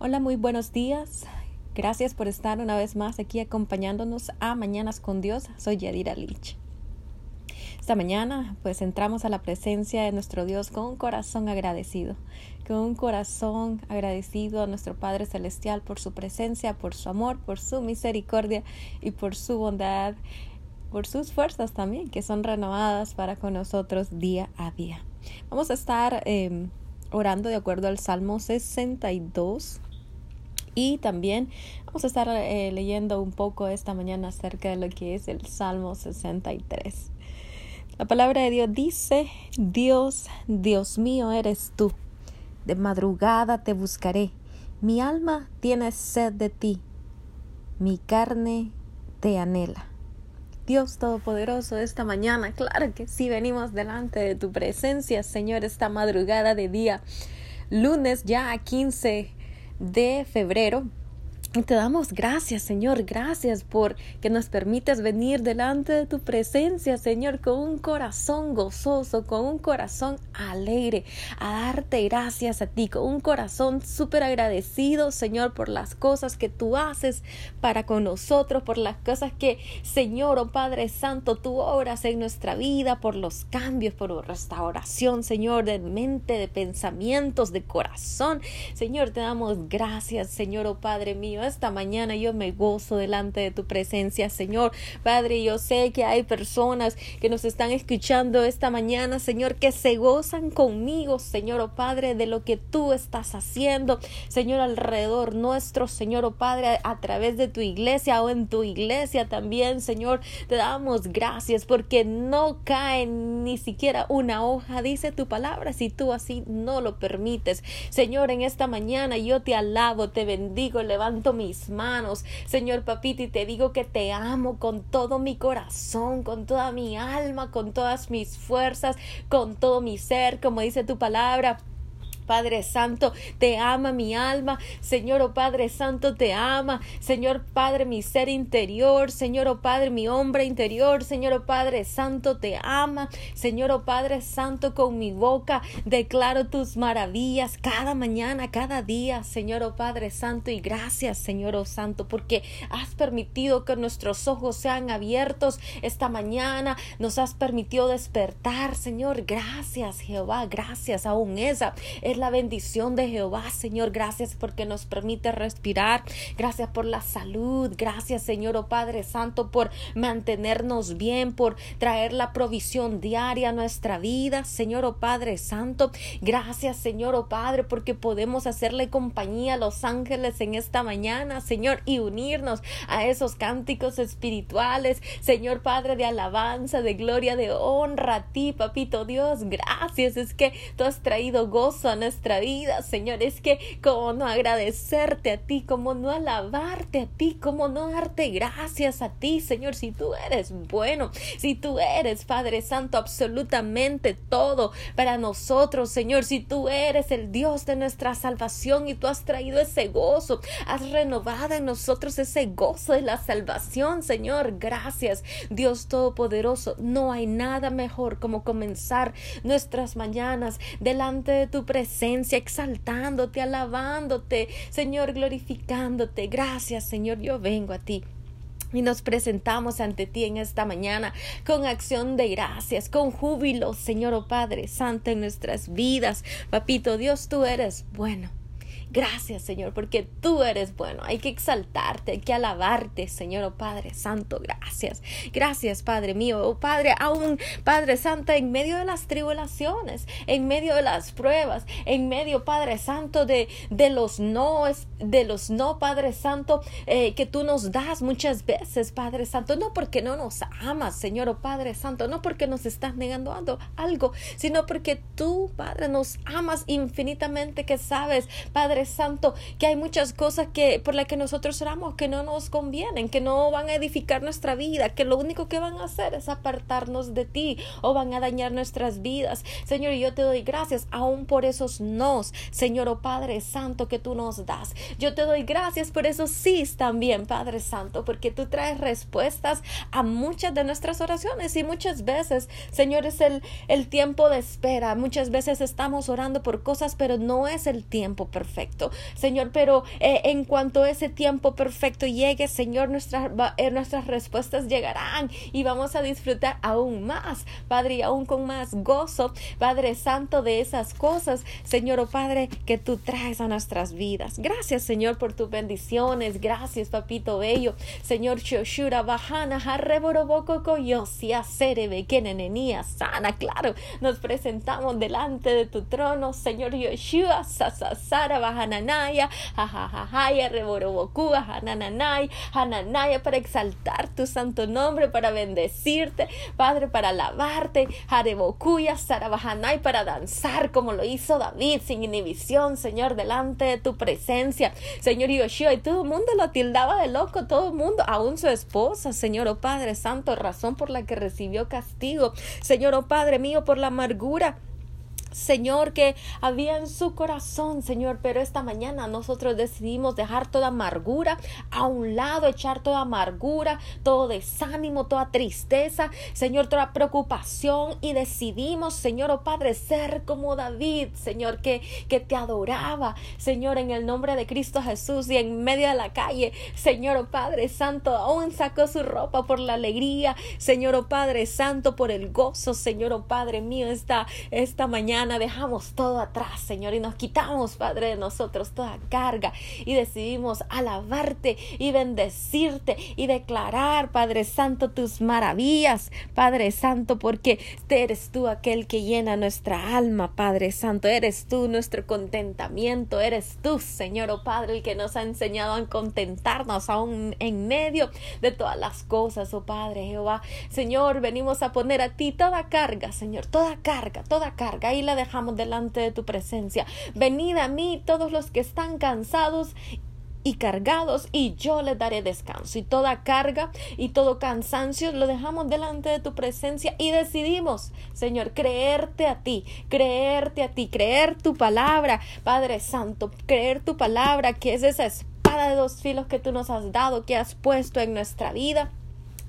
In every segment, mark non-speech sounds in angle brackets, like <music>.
Hola, muy buenos días. Gracias por estar una vez más aquí acompañándonos a Mañanas con Dios. Soy Yadira Lich. Esta mañana pues entramos a la presencia de nuestro Dios con un corazón agradecido, con un corazón agradecido a nuestro Padre Celestial por su presencia, por su amor, por su misericordia y por su bondad, por sus fuerzas también que son renovadas para con nosotros día a día. Vamos a estar em, orando de acuerdo al Salmo 62 y también vamos a estar eh, leyendo un poco esta mañana acerca de lo que es el Salmo 63. La palabra de Dios dice, Dios, Dios mío eres tú. De madrugada te buscaré. Mi alma tiene sed de ti. Mi carne te anhela. Dios Todopoderoso, esta mañana, claro que sí, venimos delante de tu presencia, Señor, esta madrugada de día, lunes ya a 15 de febrero. Y te damos gracias, Señor, gracias por que nos permites venir delante de tu presencia, Señor, con un corazón gozoso, con un corazón alegre, a darte gracias a ti, con un corazón súper agradecido, Señor, por las cosas que tú haces para con nosotros, por las cosas que, Señor, oh Padre Santo, tú obras en nuestra vida, por los cambios, por restauración, Señor, de mente, de pensamientos, de corazón. Señor, te damos gracias, Señor, oh Padre mío esta mañana yo me gozo delante de tu presencia, Señor. Padre, yo sé que hay personas que nos están escuchando esta mañana, Señor, que se gozan conmigo, Señor, oh Padre, de lo que tú estás haciendo, Señor, alrededor nuestro, Señor, oh Padre, a través de tu iglesia o en tu iglesia también, Señor. Te damos gracias porque no cae ni siquiera una hoja, dice tu palabra, si tú así no lo permites. Señor, en esta mañana yo te alabo, te bendigo, levanto mis manos, Señor papito, y te digo que te amo con todo mi corazón, con toda mi alma, con todas mis fuerzas, con todo mi ser, como dice tu palabra. Padre Santo, te ama mi alma. Señor, oh Padre Santo, te ama. Señor Padre, mi ser interior. Señor, oh Padre, mi hombre interior. Señor, oh Padre Santo, te ama. Señor, oh Padre Santo, con mi boca declaro tus maravillas cada mañana, cada día. Señor, oh Padre Santo, y gracias, Señor, oh Santo, porque has permitido que nuestros ojos sean abiertos esta mañana. Nos has permitido despertar, Señor. Gracias, Jehová. Gracias. Aún esa es la bendición de Jehová, Señor. Gracias porque nos permite respirar. Gracias por la salud. Gracias, Señor, oh Padre Santo, por mantenernos bien, por traer la provisión diaria a nuestra vida. Señor, oh Padre Santo. Gracias, Señor, oh Padre, porque podemos hacerle compañía a los ángeles en esta mañana, Señor, y unirnos a esos cánticos espirituales. Señor Padre de alabanza, de gloria, de honra a ti, papito Dios. Gracias. Es que tú has traído gozo a vida, Señor. Es que como no agradecerte a ti, como no alabarte a ti, como no darte gracias a ti, Señor, si tú eres bueno, si tú eres, Padre Santo, absolutamente todo para nosotros, Señor, si tú eres el Dios de nuestra salvación y tú has traído ese gozo, has renovado en nosotros ese gozo de la salvación, Señor. Gracias, Dios Todopoderoso. No hay nada mejor como comenzar nuestras mañanas delante de tu presencia exaltándote, alabándote, Señor, glorificándote. Gracias, Señor, yo vengo a ti. Y nos presentamos ante ti en esta mañana con acción de gracias, con júbilo, Señor oh Padre Santo, en nuestras vidas. Papito Dios, tú eres bueno. Gracias, Señor, porque tú eres bueno. Hay que exaltarte, hay que alabarte, Señor, oh Padre Santo. Gracias. Gracias, Padre mío. Oh Padre, aún Padre Santo, en medio de las tribulaciones, en medio de las pruebas, en medio, Padre Santo, de, de los no, de los no, Padre Santo, eh, que tú nos das muchas veces, Padre Santo. No porque no nos amas, Señor, oh Padre Santo, no porque nos estás negando algo, sino porque tú, Padre, nos amas infinitamente, que sabes, Padre Santo, que hay muchas cosas que por las que nosotros oramos que no nos convienen, que no van a edificar nuestra vida, que lo único que van a hacer es apartarnos de ti o van a dañar nuestras vidas. Señor, yo te doy gracias aún por esos nos, Señor, oh Padre Santo, que tú nos das. Yo te doy gracias por esos sí también, Padre Santo, porque tú traes respuestas a muchas de nuestras oraciones y muchas veces, Señor, es el, el tiempo de espera. Muchas veces estamos orando por cosas, pero no es el tiempo perfecto. Señor, pero eh, en cuanto ese tiempo perfecto llegue, Señor, nuestras, eh, nuestras respuestas llegarán y vamos a disfrutar aún más, Padre, y aún con más gozo, Padre Santo, de esas cosas, Señor, oh Padre, que tú traes a nuestras vidas. Gracias, Señor, por tus bendiciones. Gracias, Papito Bello. Señor, Shoshura, Bajana, Harreboroboko, Koyosia, Serebe, Kenenenia, Sana, claro, nos presentamos delante de tu trono, Señor Yoshua, Sasasara, Bajananaya, Jajajaya, Reboroboku, Hanananay, Hananaya, para exaltar tu santo nombre, para bendecirte, Padre, para alabarte, Harebokuya, Sarabahanay, para danzar como lo hizo David, sin inhibición, Señor, delante de tu presencia, Señor Yoshua, y todo el mundo lo tildaba de loco, todo el mundo, aún su esposa, Señor, oh Padre Santo, razón por la que recibió castigo, Señor, oh Padre mío, por la amargura Señor, que había en su corazón, Señor, pero esta mañana nosotros decidimos dejar toda amargura a un lado, echar toda amargura, todo desánimo, toda tristeza, Señor, toda preocupación y decidimos, Señor, oh Padre, ser como David, Señor, que, que te adoraba, Señor, en el nombre de Cristo Jesús y en medio de la calle, Señor, oh Padre Santo, aún sacó su ropa por la alegría, Señor, oh Padre Santo, por el gozo, Señor, oh Padre mío, esta, esta mañana dejamos todo atrás, Señor, y nos quitamos, Padre, de nosotros toda carga y decidimos alabarte y bendecirte y declarar, Padre Santo, tus maravillas, Padre Santo, porque eres tú aquel que llena nuestra alma, Padre Santo, eres tú nuestro contentamiento, eres tú, Señor, oh Padre, el que nos ha enseñado a contentarnos aún en medio de todas las cosas, oh Padre Jehová. Señor, venimos a poner a ti toda carga, Señor, toda carga, toda carga y la dejamos delante de tu presencia. Venid a mí todos los que están cansados y cargados y yo les daré descanso y toda carga y todo cansancio lo dejamos delante de tu presencia y decidimos Señor creerte a ti creerte a ti creer tu palabra Padre Santo creer tu palabra que es esa espada de dos filos que tú nos has dado que has puesto en nuestra vida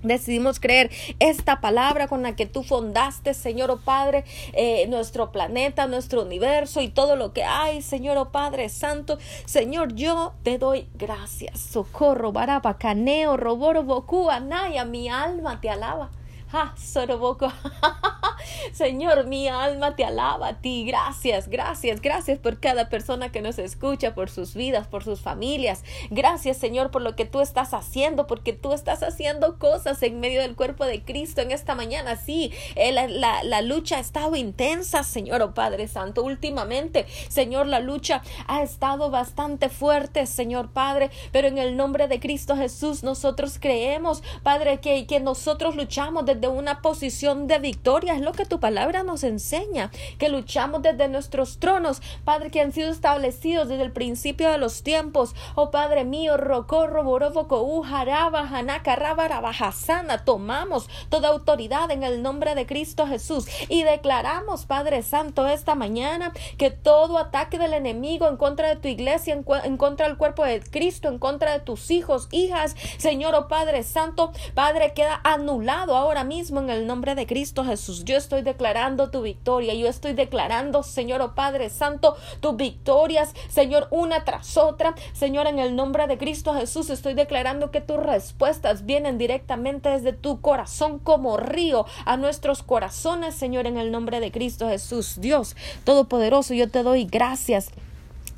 Decidimos creer esta palabra con la que tú fundaste, Señor, oh Padre, eh, nuestro planeta, nuestro universo y todo lo que hay, Señor, oh Padre Santo. Señor, yo te doy gracias. Socorro, baraba, caneo, roboro, boku, anaya, mi alma te alaba. Ah, Soroboco. <laughs> Señor, mi alma te alaba a ti. Gracias, gracias, gracias por cada persona que nos escucha, por sus vidas, por sus familias. Gracias, Señor, por lo que tú estás haciendo, porque tú estás haciendo cosas en medio del cuerpo de Cristo en esta mañana. Sí, eh, la, la lucha ha estado intensa, Señor, oh Padre Santo. Últimamente, Señor, la lucha ha estado bastante fuerte, Señor Padre, pero en el nombre de Cristo Jesús nosotros creemos, Padre, que, que nosotros luchamos desde de una posición de victoria. Es lo que tu palabra nos enseña, que luchamos desde nuestros tronos, Padre, que han sido establecidos desde el principio de los tiempos. Oh Padre mío, Rocorro, Boroboco, Ujaraba, Hanaka, Rabarabajasana, tomamos toda autoridad en el nombre de Cristo Jesús y declaramos, Padre Santo, esta mañana que todo ataque del enemigo en contra de tu iglesia, en, en contra del cuerpo de Cristo, en contra de tus hijos, hijas, Señor, oh Padre Santo, Padre, queda anulado ahora mismo en el nombre de Cristo Jesús. Yo estoy declarando tu victoria. Yo estoy declarando, Señor, oh Padre Santo, tus victorias, Señor, una tras otra. Señor, en el nombre de Cristo Jesús, estoy declarando que tus respuestas vienen directamente desde tu corazón como río a nuestros corazones, Señor, en el nombre de Cristo Jesús. Dios Todopoderoso, yo te doy gracias.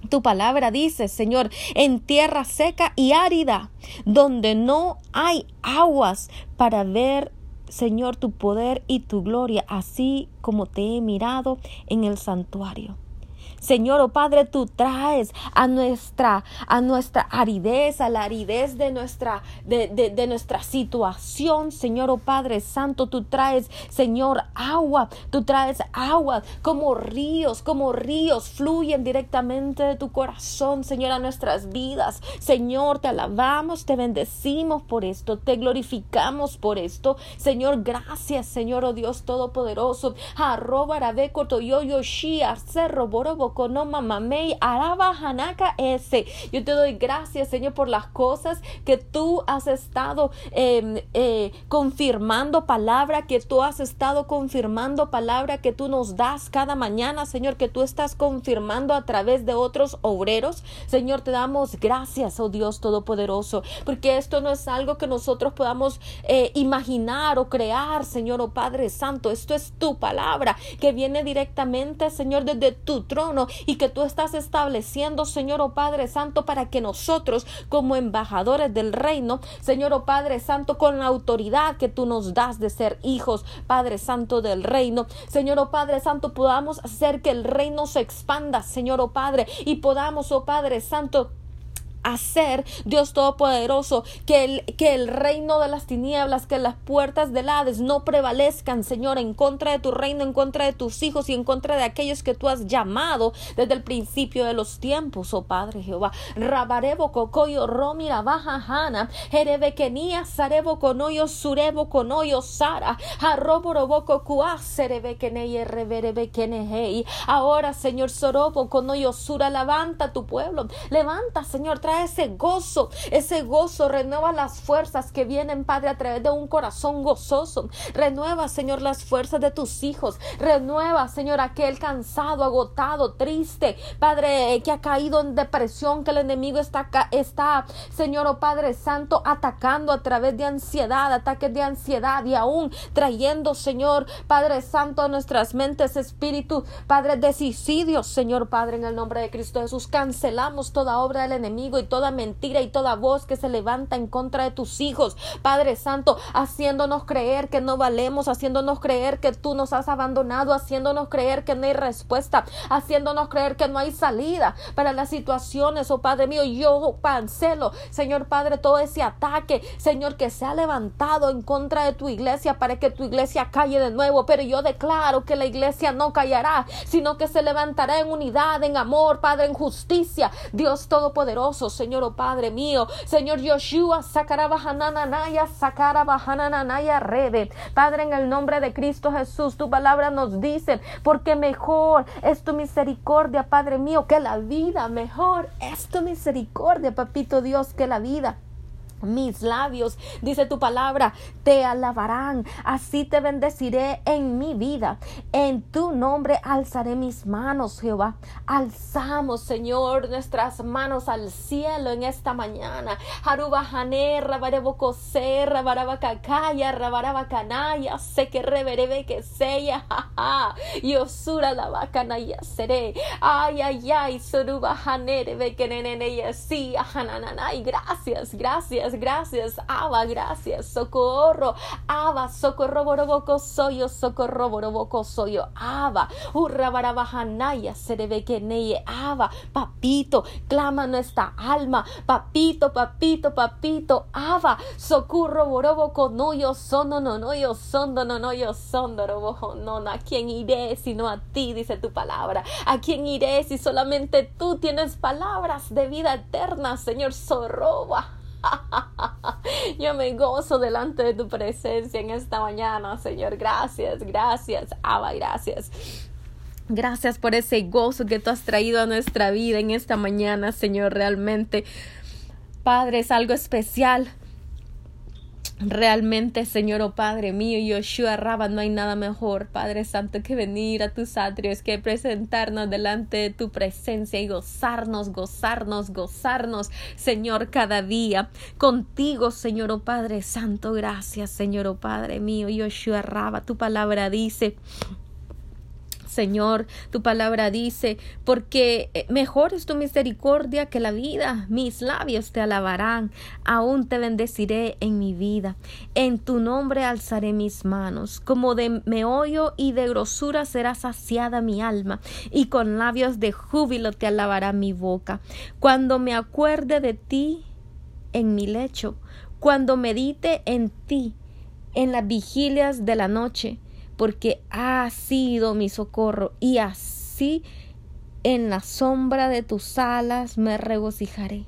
Tu palabra dice, Señor, en tierra seca y árida, donde no hay aguas para ver Señor, tu poder y tu gloria, así como te he mirado en el santuario. Señor, oh Padre, tú traes a nuestra, a nuestra aridez, a la aridez de nuestra, de, de, nuestra situación, Señor, oh Padre Santo, tú traes, Señor, agua, tú traes agua como ríos, como ríos fluyen directamente de tu corazón, Señor, a nuestras vidas. Señor, te alabamos, te bendecimos por esto, te glorificamos por esto. Señor, gracias, Señor, oh Dios Todopoderoso. Arroba, yo, yo, shia, cerro, boro, boko no mamamei araba hanaka ese. Yo te doy gracias, Señor, por las cosas que tú has estado em, eh, confirmando palabra, que tú has estado confirmando palabra que tú nos das cada mañana, Señor, que tú estás confirmando a través de otros obreros. Señor, te damos gracias, oh Dios Todopoderoso, porque esto no es algo que nosotros podamos eh, imaginar o crear, Señor, oh Padre Santo. Esto es tu palabra que viene directamente, Señor, desde tu trono y que tú estás estableciendo, Señor, oh Padre Santo, para que nosotros, como embajadores del reino, Señor, oh Padre Santo, con la autoridad que tú nos das de ser hijos, Padre Santo del reino, Señor, oh Padre Santo, podamos hacer que el reino se expanda, Señor, oh Padre, y podamos, oh Padre Santo, hacer, Dios Todopoderoso, que el, que el reino de las tinieblas, que las puertas del Hades no prevalezcan, Señor, en contra de tu reino, en contra de tus hijos y en contra de aquellos que tú has llamado desde el principio de los tiempos, oh Padre Jehová. Rabarebo cocoyo romira baja hana, jerebequenia sarebo conoyo surebo conoyo sara, reverebequenehei. Ahora, Señor Sorobo conoyo sura, levanta tu pueblo, levanta, Señor, ese gozo, ese gozo, renueva las fuerzas que vienen, Padre, a través de un corazón gozoso. Renueva, Señor, las fuerzas de tus hijos. Renueva, Señor, aquel cansado, agotado, triste, Padre, que ha caído en depresión, que el enemigo está, está Señor, oh Padre Santo, atacando a través de ansiedad, ataques de ansiedad y aún trayendo, Señor, Padre Santo, a nuestras mentes, espíritu, Padre, de Señor, Padre, en el nombre de Cristo Jesús. Cancelamos toda obra del enemigo y toda mentira y toda voz que se levanta en contra de tus hijos, Padre Santo, haciéndonos creer que no valemos, haciéndonos creer que tú nos has abandonado, haciéndonos creer que no hay respuesta, haciéndonos creer que no hay salida para las situaciones, oh Padre mío, yo cancelo, Señor Padre, todo ese ataque, Señor, que se ha levantado en contra de tu iglesia para que tu iglesia calle de nuevo, pero yo declaro que la iglesia no callará, sino que se levantará en unidad, en amor, Padre, en justicia, Dios Todopoderoso, Señor, oh Padre mío. Señor Yoshua, Sakarabahananaya, Sakarabahananaya, Rebe. Padre, en el nombre de Cristo Jesús, tu palabra nos dice, porque mejor es tu misericordia, Padre mío, que la vida. Mejor es tu misericordia, Papito Dios, que la vida mis labios, dice tu palabra, te alabarán. Así te bendeciré en mi vida. En tu nombre alzaré mis manos, Jehová. Alzamos, Señor, nuestras manos al cielo en esta mañana. Harubajane, rabarebocose, rabarabacacaya, rabarabacanaya, sé que reverebe que sea, y osura la bacanaya seré. Ay, ay, ay, sorubajane, que nene, sí, y gracias, gracias gracias, Abba, gracias, socorro, Abba, socorro, boroboco, soyo, socorro, boroboco, soyo, Abba, urra, barabajanaya, neye, Abba, papito, clama nuestra alma, papito, papito, papito, Abba, socorro, boroboco, no yo sono, no, no yo sondo, no, no yo sondo, robojo, no, no, a quién iré sino a ti, dice tu palabra, a quién iré si solamente tú tienes palabras de vida eterna, Señor, sorroba. <laughs> Yo me gozo delante de tu presencia en esta mañana, Señor. Gracias, gracias, Abba, gracias. Gracias por ese gozo que tú has traído a nuestra vida en esta mañana, Señor. Realmente, Padre, es algo especial Realmente, Señor, oh Padre mío, Yoshua Rabba, no hay nada mejor, Padre Santo, que venir a tus atrios, que presentarnos delante de tu presencia y gozarnos, gozarnos, gozarnos, Señor, cada día contigo, Señor, oh Padre Santo. Gracias, Señor, oh Padre mío, Yoshua Rabba, tu palabra dice Señor, tu palabra dice, porque eh, mejor es tu misericordia que la vida, mis labios te alabarán, aún te bendeciré en mi vida, en tu nombre alzaré mis manos, como de meollo y de grosura será saciada mi alma, y con labios de júbilo te alabará mi boca. Cuando me acuerde de ti en mi lecho, cuando medite en ti en las vigilias de la noche, porque ha sido mi socorro y así en la sombra de tus alas me regocijaré.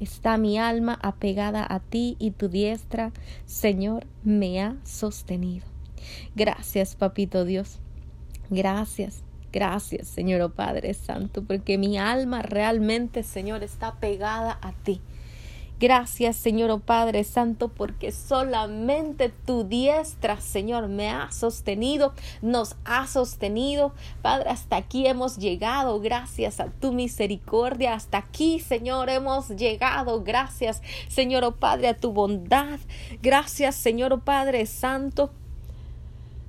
Está mi alma apegada a ti y tu diestra, Señor, me ha sostenido. Gracias, papito Dios. Gracias. Gracias, Señor oh Padre Santo, porque mi alma realmente, Señor, está pegada a ti. Gracias, Señor oh Padre Santo, porque solamente tu diestra, Señor, me ha sostenido, nos ha sostenido. Padre, hasta aquí hemos llegado, gracias a tu misericordia. Hasta aquí, Señor, hemos llegado. Gracias, Señor oh Padre, a tu bondad. Gracias, Señor oh Padre Santo,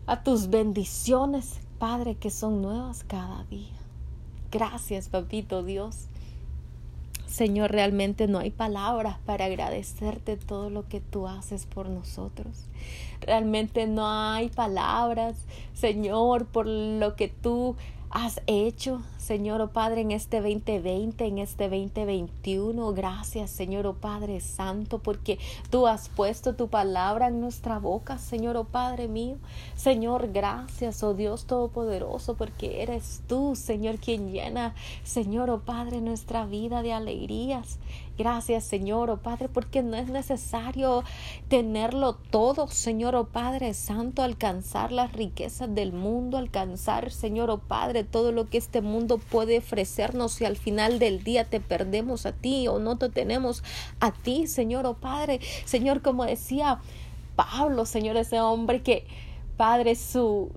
a tus bendiciones, Padre, que son nuevas cada día. Gracias, Papito Dios. Señor, realmente no hay palabras para agradecerte todo lo que tú haces por nosotros. Realmente no hay palabras, Señor, por lo que tú has hecho, Señor, oh Padre, en este 2020, en este 2021. Gracias, Señor, oh Padre Santo, porque tú has puesto tu palabra en nuestra boca, Señor, oh Padre mío. Señor, gracias, oh Dios Todopoderoso, porque eres tú, Señor, quien llena, Señor, oh Padre, nuestra vida de alegrías. Gracias, Señor, oh Padre, porque no es necesario tenerlo todo, Señor, oh Padre Santo, alcanzar las riquezas del mundo, alcanzar, Señor, oh Padre, todo lo que este mundo puede ofrecernos si al final del día te perdemos a ti o no te tenemos a ti, Señor, oh Padre. Señor, como decía Pablo, Señor, ese hombre que, Padre, su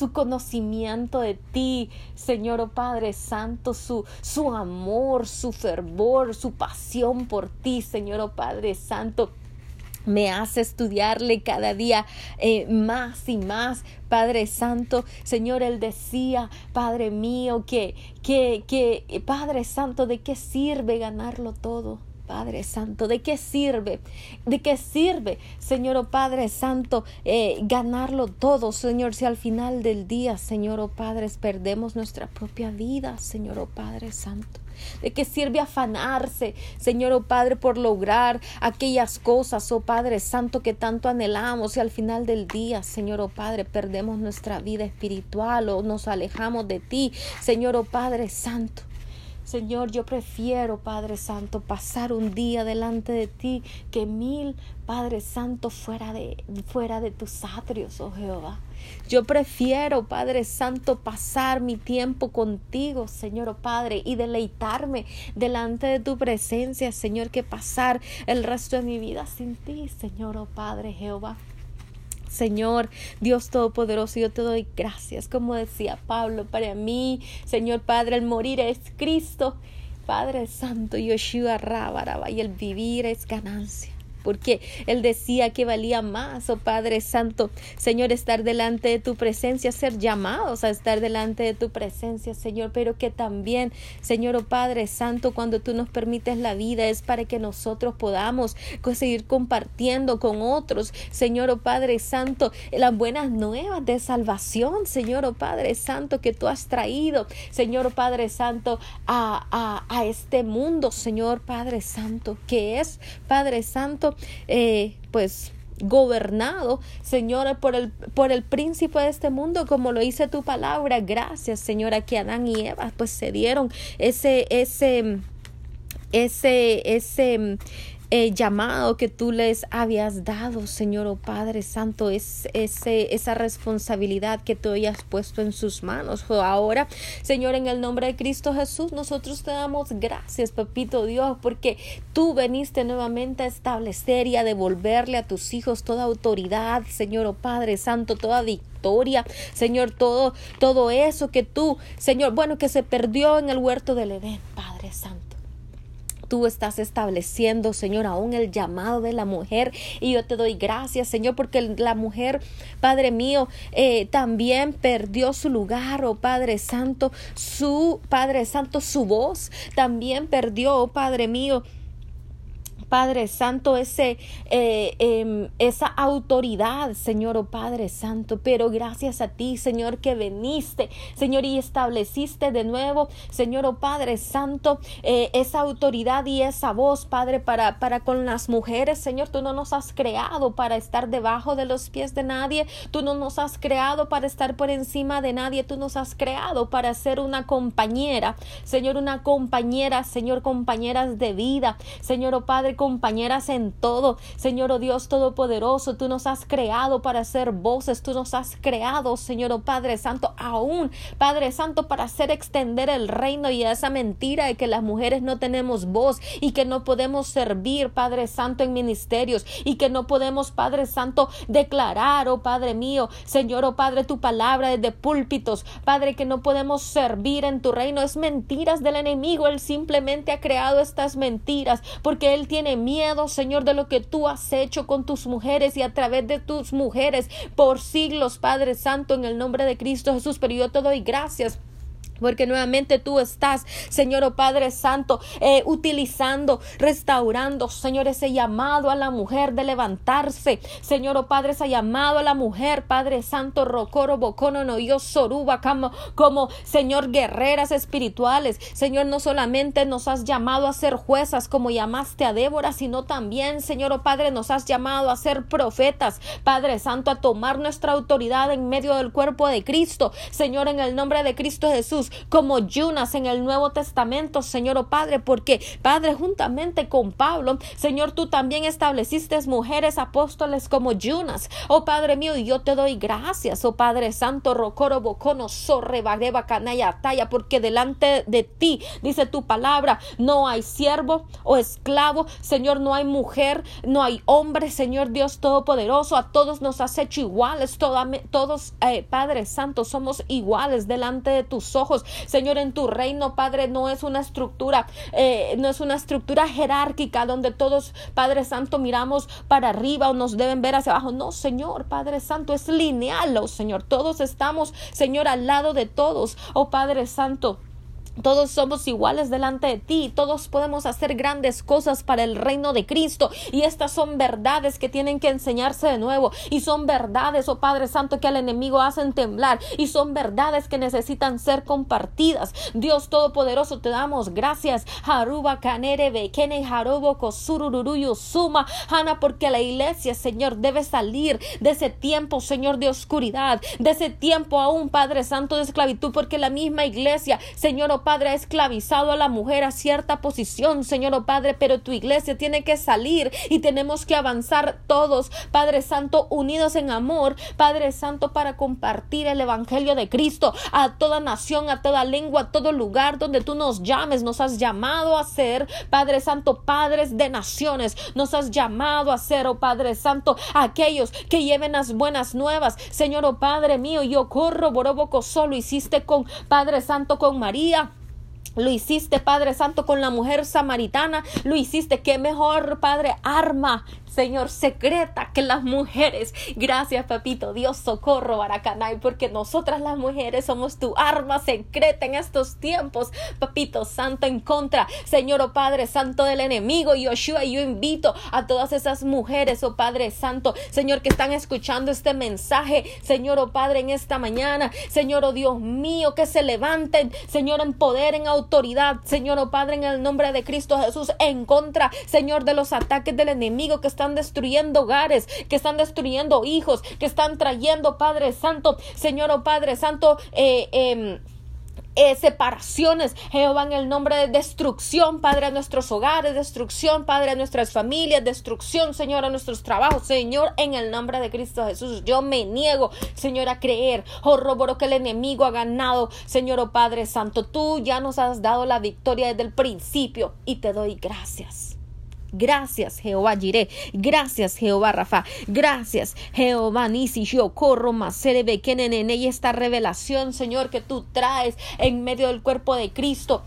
su conocimiento de ti, Señor oh Padre Santo, su, su amor, su fervor, su pasión por ti, Señor oh Padre Santo me hace estudiarle cada día eh, más y más. Padre Santo, Señor, Él decía, Padre mío, que, que, que, Padre Santo, ¿de qué sirve ganarlo todo? Padre Santo, ¿de qué sirve? ¿De qué sirve, Señor oh Padre Santo, eh, ganarlo todo, Señor, si al final del día, Señor oh Padre, perdemos nuestra propia vida, Señor oh Padre Santo? ¿De qué sirve afanarse, Señor oh Padre, por lograr aquellas cosas, oh Padre Santo, que tanto anhelamos y al final del día, Señor oh Padre, perdemos nuestra vida espiritual o nos alejamos de ti, Señor oh Padre Santo? Señor, yo prefiero, Padre Santo, pasar un día delante de ti que mil, Padre Santo, fuera de, fuera de tus atrios, oh Jehová. Yo prefiero, Padre Santo, pasar mi tiempo contigo, Señor oh Padre, y deleitarme delante de tu presencia, Señor, que pasar el resto de mi vida sin ti, Señor oh Padre Jehová. Señor Dios Todopoderoso, yo te doy gracias. Como decía Pablo, para mí, Señor Padre, el morir es Cristo. Padre Santo, Yoshua Rabaraba, y el vivir es ganancia porque Él decía que valía más, oh Padre Santo, Señor, estar delante de tu presencia, ser llamados a estar delante de tu presencia, Señor, pero que también, Señor, oh Padre Santo, cuando tú nos permites la vida es para que nosotros podamos seguir compartiendo con otros, Señor, oh Padre Santo, las buenas nuevas de salvación, Señor, oh Padre Santo, que tú has traído, Señor, oh Padre Santo, a, a, a este mundo, Señor, Padre Santo, que es, Padre Santo, eh, pues gobernado, Señor, por el, por el príncipe de este mundo, como lo dice tu palabra. Gracias, Señora, que Adán y Eva pues se dieron ese, ese, ese, ese eh, llamado que tú les habías dado, Señor, oh Padre Santo, es ese, esa responsabilidad que tú hayas puesto en sus manos. Ahora, Señor, en el nombre de Cristo Jesús, nosotros te damos gracias, Papito Dios, porque tú veniste nuevamente a establecer y a devolverle a tus hijos toda autoridad, Señor, oh Padre Santo, toda victoria, Señor, todo, todo eso que tú, Señor, bueno, que se perdió en el huerto del Edén, Padre Santo tú estás estableciendo, Señor, aún el llamado de la mujer. Y yo te doy gracias, Señor, porque la mujer, Padre mío, eh, también perdió su lugar, oh Padre Santo, su Padre Santo, su voz también perdió, oh Padre mío Padre Santo, ese, eh, em, esa autoridad, Señor, oh Padre Santo. Pero gracias a ti, Señor, que veniste, Señor, y estableciste de nuevo, Señor, oh Padre Santo, eh, esa autoridad y esa voz, Padre, para, para con las mujeres, Señor. Tú no nos has creado para estar debajo de los pies de nadie. Tú no nos has creado para estar por encima de nadie. Tú nos has creado para ser una compañera, Señor, una compañera, Señor, compañeras de vida, Señor, oh Padre, compañeras en todo. Señor, oh Dios Todopoderoso, tú nos has creado para ser voces, tú nos has creado, Señor, oh Padre Santo, aún, Padre Santo, para hacer extender el reino y esa mentira de que las mujeres no tenemos voz y que no podemos servir, Padre Santo, en ministerios y que no podemos, Padre Santo, declarar, oh Padre mío, Señor, oh Padre, tu palabra desde púlpitos, Padre, que no podemos servir en tu reino. Es mentiras del enemigo. Él simplemente ha creado estas mentiras porque Él tiene miedo, Señor, de lo que tú has hecho con tus mujeres y a través de tus mujeres por siglos, Padre Santo, en el nombre de Cristo Jesús. Pero yo te doy gracias porque nuevamente tú estás, Señor oh Padre Santo, eh, utilizando, restaurando, Señor, ese llamado a la mujer de levantarse. Señor oh Padre, ese llamado a la mujer, Padre Santo, Rocoro, Bocono, no yo, Soruba, como, como, Señor, guerreras espirituales. Señor, no solamente nos has llamado a ser juezas como llamaste a Débora, sino también, Señor oh Padre, nos has llamado a ser profetas. Padre Santo, a tomar nuestra autoridad en medio del cuerpo de Cristo. Señor, en el nombre de Cristo Jesús como Yunas en el Nuevo Testamento, Señor oh Padre, porque Padre, juntamente con Pablo, Señor, tú también estableciste mujeres apóstoles como Yunas. Oh Padre mío, y yo te doy gracias, oh Padre Santo, Rocoro Bocono, Sorre, Bareba, Canaya, Talla, porque delante de ti, dice tu palabra, no hay siervo o esclavo, Señor, no hay mujer, no hay hombre, Señor Dios Todopoderoso, a todos nos has hecho iguales, todos, eh, Padre Santo, somos iguales delante de tus ojos. Señor, en tu reino, Padre, no es una estructura, eh, no es una estructura jerárquica donde todos, Padre Santo, miramos para arriba o nos deben ver hacia abajo. No, Señor, Padre Santo, es lineal, oh Señor. Todos estamos, Señor, al lado de todos, oh Padre Santo. Todos somos iguales delante de ti, todos podemos hacer grandes cosas para el reino de Cristo. Y estas son verdades que tienen que enseñarse de nuevo. Y son verdades, oh Padre Santo, que al enemigo hacen temblar. Y son verdades que necesitan ser compartidas. Dios Todopoderoso, te damos gracias. Haruba Kanere Bekene Harubo Kosururuyu Suma Hana, porque la iglesia, Señor, debe salir de ese tiempo, Señor, de oscuridad, de ese tiempo aún, Padre Santo, de esclavitud, porque la misma iglesia, Señor, oh Padre, ha esclavizado a la mujer a cierta posición, Señor, oh Padre, pero tu iglesia tiene que salir y tenemos que avanzar todos, Padre Santo, unidos en amor, Padre Santo, para compartir el Evangelio de Cristo a toda nación, a toda lengua, a todo lugar donde tú nos llames, nos has llamado a ser, Padre Santo, padres de naciones, nos has llamado a ser, oh Padre Santo, aquellos que lleven las buenas nuevas, Señor, oh Padre mío, yo corro, boroboco, solo hiciste con Padre Santo, con María, lo hiciste, Padre Santo, con la mujer samaritana. Lo hiciste. Qué mejor, Padre, arma Señor, secreta que las mujeres. Gracias, papito Dios, socorro, Baracanay, porque nosotras las mujeres somos tu arma secreta en estos tiempos, papito santo, en contra, Señor, oh Padre Santo del enemigo, Yoshua, yo invito a todas esas mujeres, oh Padre Santo, Señor, que están escuchando este mensaje, Señor, oh Padre, en esta mañana, Señor, oh Dios mío, que se levanten, Señor, en poder, en autoridad, Señor, oh Padre, en el nombre de Cristo Jesús, en contra, Señor, de los ataques del enemigo que está están destruyendo hogares, que están destruyendo hijos, que están trayendo, Padre Santo, Señor o oh Padre Santo, eh, em, eh, separaciones, Jehová, en el nombre de destrucción, Padre, a nuestros hogares, destrucción, Padre, a nuestras familias, destrucción, Señor, a nuestros trabajos, Señor, en el nombre de Cristo Jesús. Yo me niego, Señor, a creer, oh, roboro que el enemigo ha ganado, Señor, oh Padre Santo, tú ya nos has dado la victoria desde el principio y te doy gracias. Gracias, Jehová Jiré. Gracias, Jehová Rafa. Gracias, Jehová Nisi. Yo corro más esta revelación, Señor, que tú traes en medio del cuerpo de Cristo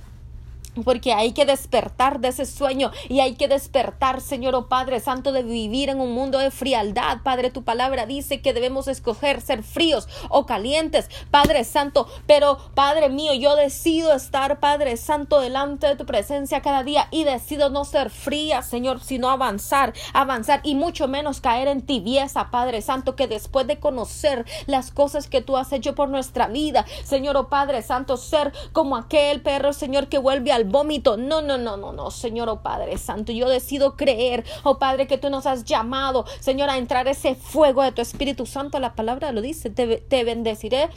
porque hay que despertar de ese sueño y hay que despertar, Señor oh Padre Santo, de vivir en un mundo de frialdad. Padre, tu palabra dice que debemos escoger ser fríos o calientes, Padre Santo. Pero, Padre mío, yo decido estar, Padre Santo, delante de tu presencia cada día y decido no ser fría, Señor, sino avanzar, avanzar y mucho menos caer en tibieza, Padre Santo, que después de conocer las cosas que tú has hecho por nuestra vida, Señor, oh Padre Santo, ser como aquel perro, Señor, que vuelve al vómito. No, no, no, no, no, Señor, oh Padre Santo, yo decido creer, oh Padre, que tú nos has llamado, Señor, a entrar ese fuego de tu Espíritu Santo. La palabra lo dice, te, te bendeciré.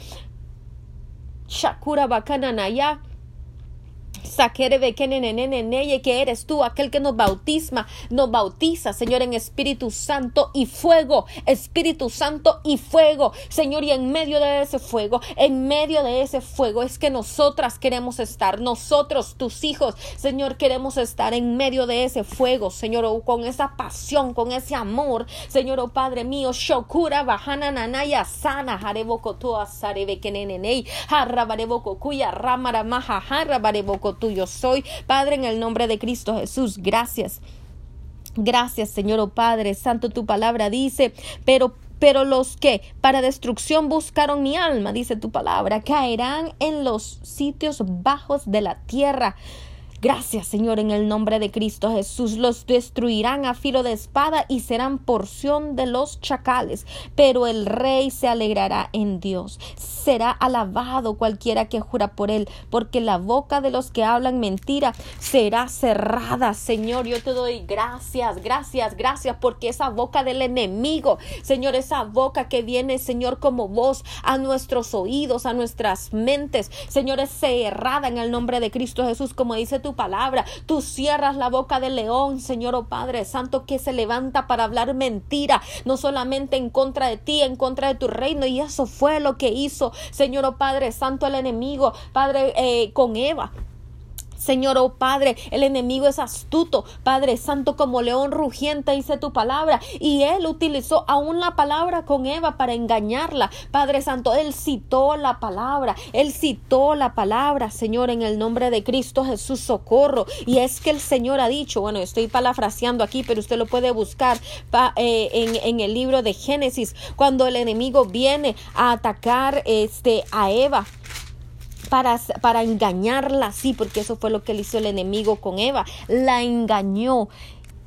Shakura Bakananaya que eres tú, aquel que nos bautisma, nos bautiza, Señor, en Espíritu Santo y fuego, Espíritu Santo y fuego, Señor, y en medio de ese fuego, en medio de ese fuego es que nosotras queremos estar, nosotros, tus hijos, Señor, queremos estar en medio de ese fuego, Señor, con esa pasión, con ese amor, Señor, oh Padre mío, Shokura, Bahana, Nanaya, Sana, Harebokotoa, Sarebekenenei, Harrabarebokokuya, Tuyo soy. Padre, en el nombre de Cristo Jesús, gracias. Gracias, Señor, oh Padre Santo, tu palabra dice, pero pero los que para destrucción buscaron mi alma, dice tu palabra, caerán en los sitios bajos de la tierra. Gracias, Señor, en el nombre de Cristo Jesús. Los destruirán a filo de espada y serán porción de los chacales. Pero el rey se alegrará en Dios. Será alabado cualquiera que jura por él, porque la boca de los que hablan mentira será cerrada. Señor, yo te doy gracias, gracias, gracias, porque esa boca del enemigo, Señor, esa boca que viene, Señor, como voz a nuestros oídos, a nuestras mentes, Señor, es cerrada en el nombre de Cristo Jesús, como dice tu palabra. Tú cierras la boca del león, Señor oh Padre Santo, que se levanta para hablar mentira, no solamente en contra de ti, en contra de tu reino. Y eso fue lo que hizo, Señor oh Padre Santo, el enemigo, Padre, eh, con Eva. Señor, oh Padre, el enemigo es astuto, Padre Santo, como león rugiente, dice tu palabra, y él utilizó aún la palabra con Eva para engañarla. Padre Santo, él citó la palabra, él citó la palabra, Señor, en el nombre de Cristo Jesús, socorro. Y es que el Señor ha dicho, bueno, estoy palafraseando aquí, pero usted lo puede buscar eh, en, en el libro de Génesis, cuando el enemigo viene a atacar este, a Eva para, para engañarla, sí, porque eso fue lo que le hizo el enemigo con Eva. La engañó,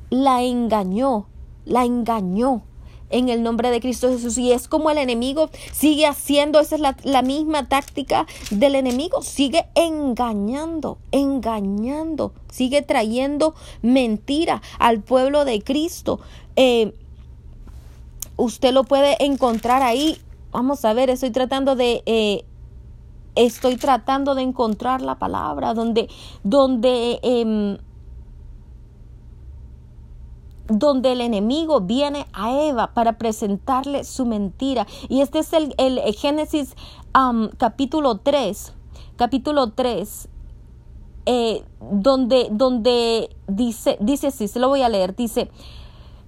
la engañó, la engañó en el nombre de Cristo Jesús. Y es como el enemigo sigue haciendo, esa es la, misma táctica del enemigo, sigue engañando, engañando, sigue trayendo mentira al pueblo de Cristo. Eh, usted lo puede encontrar ahí. Vamos a ver, estoy tratando de eh, estoy tratando de encontrar la palabra donde, donde, em, donde el enemigo viene a Eva para presentarle su mentira. Y este es el, el Génesis capítulo 3, capítulo 3, eh, donde, donde dice, dice así, se lo voy a leer, dice,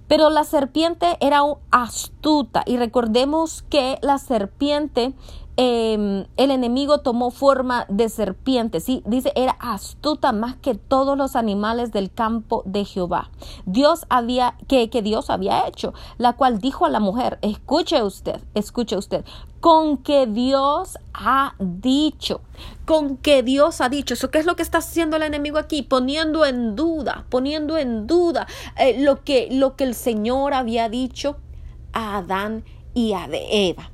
pero la serpiente era astuta y recordemos que la serpiente Em, el enemigo tomó forma de serpiente, ¿sí? Dice, era astuta más que todos los animales del campo de Jehová. Dios había, que, que Dios había hecho, la cual dijo a la mujer, escuche usted, escuche usted, con que Dios ha dicho, con que Dios ha dicho. ¿Eso qué es lo que está haciendo el enemigo aquí? Poniendo en duda, poniendo en duda eh, lo, que, lo que el Señor había dicho a Adán y a Eva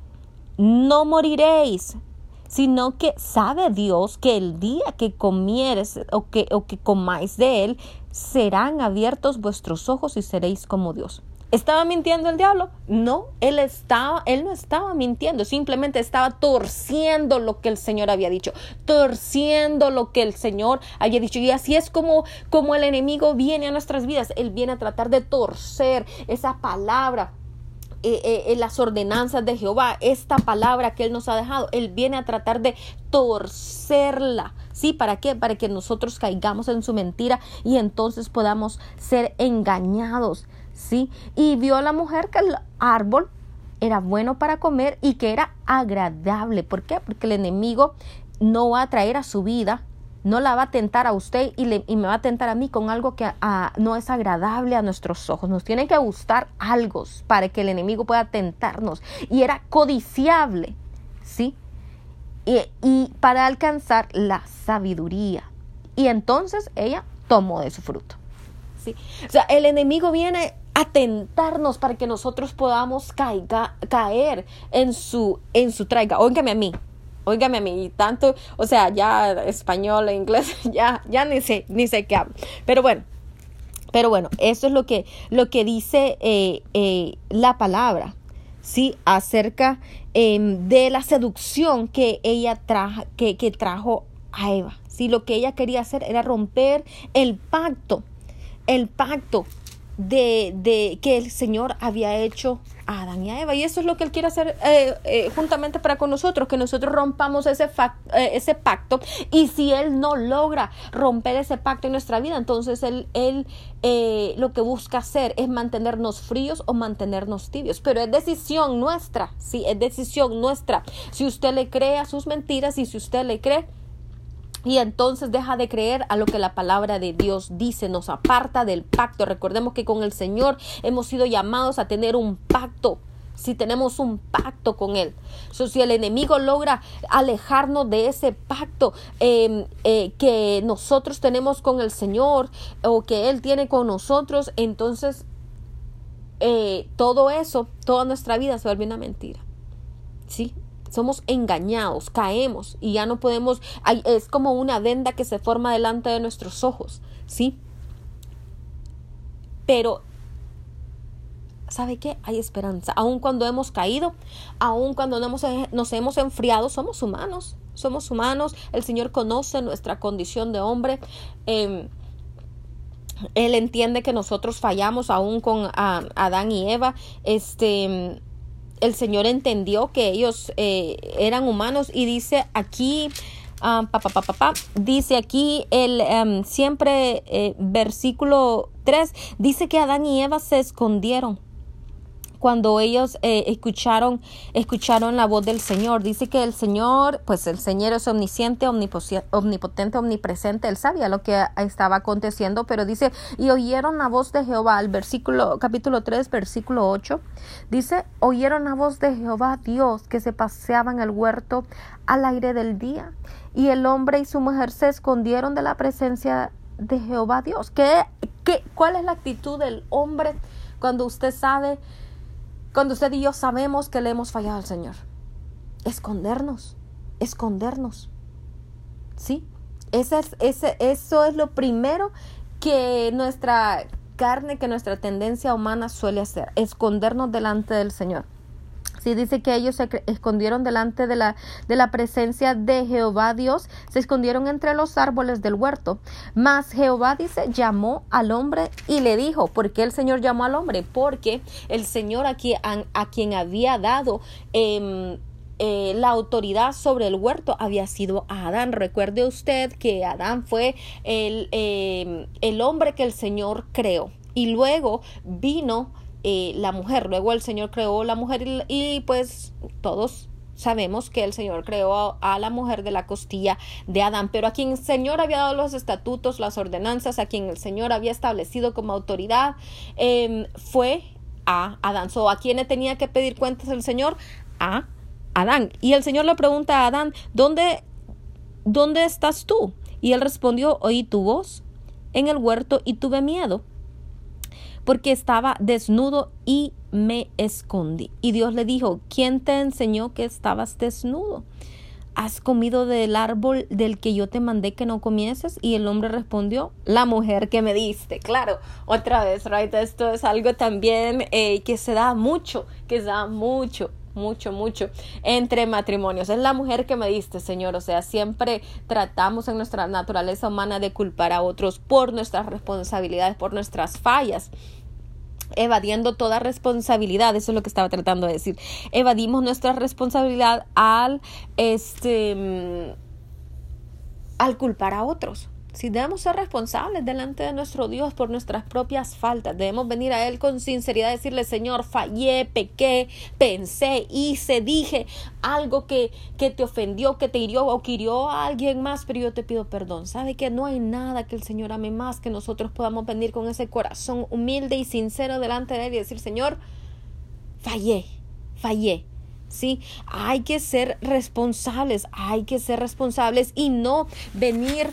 no moriréis, sino que sabe Dios que el día que comieres o que, o que comáis de él, serán abiertos vuestros ojos y seréis como Dios. ¿Estaba mintiendo el diablo? No, él estaba, él no estaba mintiendo, simplemente estaba torciendo lo que el Señor había dicho, torciendo lo que el Señor había dicho. Y así es como, como el enemigo viene a nuestras vidas, él viene a tratar de torcer esa palabra eh, eh, las ordenanzas de Jehová, esta palabra que Él nos ha dejado, Él viene a tratar de torcerla. ¿Sí? ¿Para qué? Para que nosotros caigamos en su mentira y entonces podamos ser engañados. ¿Sí? Y vio a la mujer que el árbol era bueno para comer y que era agradable. ¿Por qué? Porque el enemigo no va a traer a su vida no la va a tentar a usted y, le, y me va a tentar a mí con algo que ah, no es agradable a nuestros ojos. Nos tiene que gustar algo para que el enemigo pueda tentarnos. Y era codiciable, ¿sí? Y, y para alcanzar la sabiduría. Y entonces ella tomó de su fruto. ¿sí? O sea, el enemigo viene a tentarnos para que nosotros podamos caer en su, en su traiga. Óigame a mí, óigame a mí, tanto, o sea, ya español inglés, <laughs> ya, ya ni sé, ni sé qué hablo. Pero bueno, pero bueno, eso es lo que, lo que dice eh, eh, la palabra, ¿sí? Acerca em, de la seducción que ella trajo, que, que trajo a Eva. ¿sí? Lo que ella quería hacer era romper el pacto, el pacto de, de, que el Señor había hecho a Adán y a Eva. Y eso es lo que Él quiere hacer eh, eh, juntamente para con nosotros, que nosotros rompamos ese, eh, ese pacto. Y si Él no logra romper ese pacto en nuestra vida, entonces Él, él lo que busca hacer es mantenernos fríos o mantenernos tibios. Pero es decisión nuestra, sí, es decisión nuestra. Si usted le cree a sus mentiras y si usted le cree y entonces deja de creer a lo que la palabra de Dios dice, nos aparta del pacto. Recordemos que con el Señor hemos sido llamados a tener un pacto. Si tenemos un pacto con Él. si el enemigo logra alejarnos de ese pacto em, eh, que nosotros tenemos con el Señor o que Él tiene con nosotros, entonces eh, todo eso, toda nuestra vida se vuelve una mentira. ¿Sí? Somos engañados, caemos y ya no podemos, es como una venda que se forma delante de nuestros ojos, ¿sí? Pero, ¿sabe qué? Hay esperanza. Aun cuando hemos caído, aun cuando no hemos, nos hemos enfriado, somos humanos, somos humanos, el Señor conoce nuestra condición de hombre. Em, él entiende que nosotros fallamos aún con Adán y Eva. Este, el Señor entendió que ellos eh, eran humanos y dice aquí, uh, pa, pa, dice aquí el em, siempre eh, versículo 3, dice que Adán y Eva se escondieron cuando ellos eh, escucharon, escucharon la voz del Señor. Dice que el Señor, pues el Señor es omnisciente, omnipotente, omnipresente. Él sabía lo que estaba aconteciendo, pero dice, y oyeron la voz de Jehová, el versículo, capítulo 3, versículo 8. Dice, oyeron la voz de Jehová Dios que se paseaba en el huerto al aire del día. Y el hombre y su mujer se escondieron de la presencia de Jehová Dios. ¿Qué, qué, ¿Cuál es la actitud del hombre cuando usted sabe cuando usted y yo sabemos que le hemos fallado al Señor. Escondernos, escondernos. ¿Sí? Ese es, eso es lo primero que nuestra carne, que nuestra tendencia humana suele hacer, escondernos delante del Señor. Sí, dice que ellos se escondieron delante de la, de la presencia de Jehová Dios, se escondieron entre los árboles del huerto. Mas Jehová dice, llamó al hombre y le dijo, ¿por qué el Señor llamó al hombre? Porque el Señor a quien, a, quien había dado em, eh, la autoridad sobre el huerto había sido Adán. Recuerde usted que Adán fue el, em, el hombre que el Señor creó. Y luego vino eh, la mujer. Luego el Señor creó la mujer y, pues todos sabemos que el Señor creó a, la mujer de la costilla de Adán, pero a quien el Señor había dado los estatutos, las ordenanzas, a quien el Señor había establecido como autoridad, em, fue a Adán. So, ¿A quién le tenía que pedir cuentas el Señor? A Adán. Y el Señor le pregunta a Adán, ¿dónde, dónde estás tú? Y él respondió, oí tu voz en el huerto y tuve miedo porque estaba desnudo y me escondí. Y Dios le dijo, ¿quién te enseñó que estabas desnudo? ¿Has comido del árbol del que yo te mandé que no comieses? Y el hombre respondió, la mujer que me diste. Claro, otra vez, right? Esto es algo también eh, que se da mucho, que se da mucho mucho, mucho entre matrimonios. Es la mujer que me diste, Señor. O sea, siempre tratamos en nuestra naturaleza humana de culpar a otros por nuestras responsabilidades, por nuestras fallas evadiendo toda responsabilidad, eso es lo que estaba tratando de decir. Evadimos nuestra responsabilidad al este mm, al culpar a otros. Si debemos ser responsables delante de nuestro Dios por nuestras propias faltas, debemos venir a Él con sinceridad decirle, Señor, fallé, pequé, pensé, hice, dije algo que, que te ofendió, que te hirió o que hirió a alguien más, pero yo te pido perdón. Sabe que no hay nada que el Señor ame más que nosotros podamos venir con ese corazón humilde y sincero delante de Él y decir, Señor, fallé, fallé, ¿sí? Hay que ser responsables, hay que ser responsables y no venir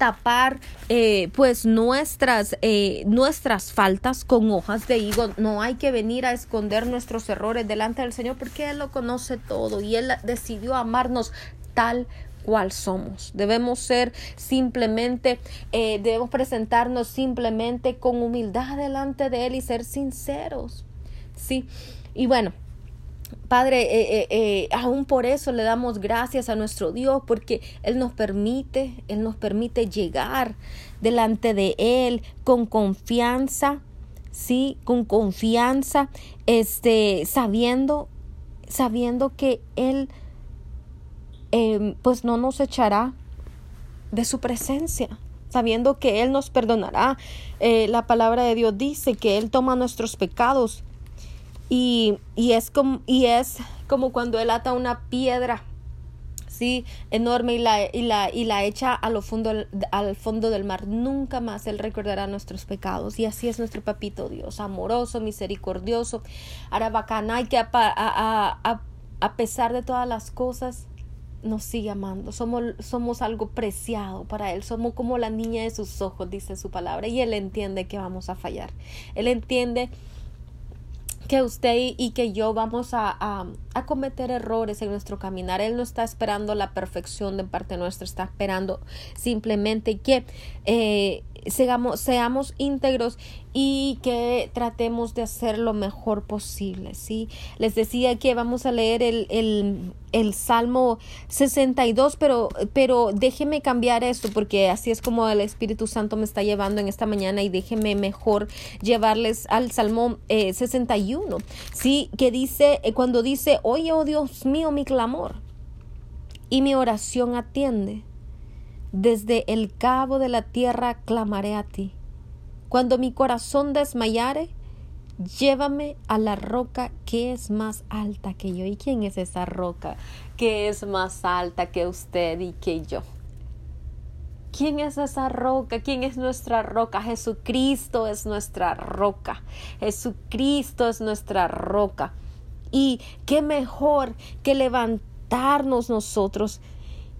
tapar eh, pues nuestras, eh, nuestras faltas con hojas de higo. No hay que venir a esconder nuestros errores delante del Señor porque Él lo conoce todo y Él decidió amarnos tal cual somos. Debemos ser simplemente, eh, debemos presentarnos simplemente con humildad delante de Él y ser sinceros. Sí. Y bueno, Padre, eh, eh, aún por eso le damos gracias a nuestro Dios, porque Él nos permite, Él nos permite llegar delante de Él con confianza, sí, con confianza, este, sabiendo, sabiendo que Él Em, pues no nos echará de su presencia, sabiendo que Él nos perdonará. Eh, la palabra de Dios dice que Él toma nuestros pecados y, y, es, como, y es como cuando Él ata una piedra. Sí, enorme y la, y la, y la echa a lo fondo, al fondo del mar. Nunca más Él recordará nuestros pecados. Y así es nuestro papito Dios, amoroso, misericordioso, arabacanay, que a, a, a pesar de todas las cosas, nos sigue amando. Somos, somos algo preciado para Él. Somos como la niña de sus ojos, dice su palabra. Y Él entiende que vamos a fallar. Él entiende que usted y que yo vamos a, a, cometer errores en nuestro caminar. Él no está esperando la perfección de parte nuestra, está esperando simplemente que eh, seamos, seamos íntegros y que tratemos de hacer lo mejor posible, ¿sí? Les decía que vamos a leer el, el, el Salmo 62, pero, pero déjeme cambiar esto porque así es como el Espíritu Santo me está llevando en esta mañana y déjeme mejor llevarles al Salmo 61, eh, ¿sí? Que dice, eh, cuando dice, oye, oh Dios mío, mi clamor y mi oración atiende desde el cabo de la tierra clamaré a ti. Cuando mi corazón desmayare, llévame a la roca que es más alta que yo. ¿Y quién es esa roca que es más alta que usted y que yo? ¿Quién es esa roca? ¿Quién es nuestra roca? Jesucristo es nuestra roca. Jesucristo es nuestra roca. Y qué mejor que levantarnos nosotros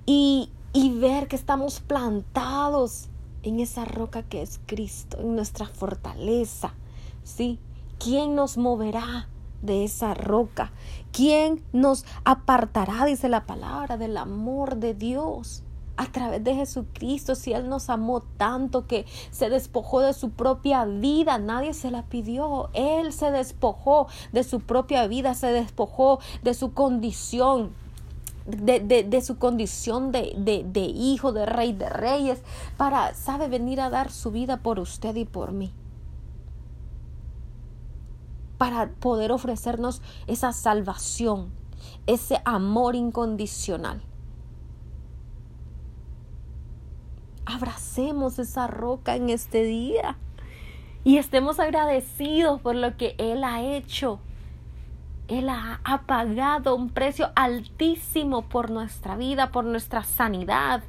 y, y ver que estamos plantados en esa roca que es Cristo, en nuestra fortaleza. ¿Sí? ¿Quién nos moverá de esa roca? ¿Quién nos apartará, dice la palabra, del amor de Dios? a través de Jesucristo, si Él nos amó tanto que se despojó de su propia vida, nadie se la pidió, Él se despojó de su propia vida, se despojó de su condición de, su condición de, de, hijo, de rey de reyes, para, sabe, venir a dar su vida por usted y por mí. Para poder ofrecernos esa salvación, ese amor incondicional. Abracemos esa roca en este día y estemos agradecidos por lo que Él ha hecho él ha, pagado un precio altísimo por nuestra vida, por nuestra sanidad,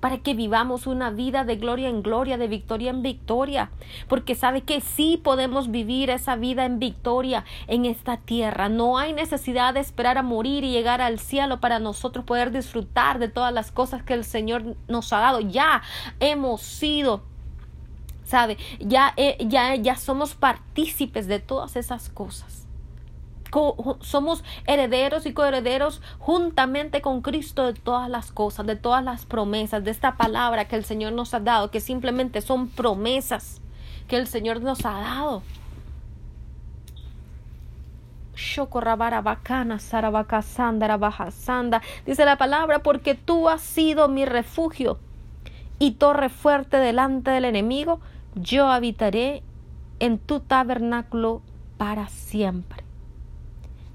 para que vivamos una vida de gloria en gloria, de victoria en victoria, porque sabe que sí podemos vivir esa vida en victoria en esta tierra. No hay necesidad de esperar a morir y llegar al cielo para nosotros poder disfrutar de todas las cosas que el Señor nos ha dado. Ya hemos sido sabe, ya, eh, ya, ya somos partícipes de todas esas cosas somos herederos y coherederos juntamente con Cristo de todas las cosas, de todas las promesas, de esta palabra que el Señor nos ha dado, que simplemente son promesas que el Señor nos ha dado. Dice la palabra, porque tú has sido mi refugio y torre fuerte delante del enemigo, yo habitaré en tu tabernáculo para siempre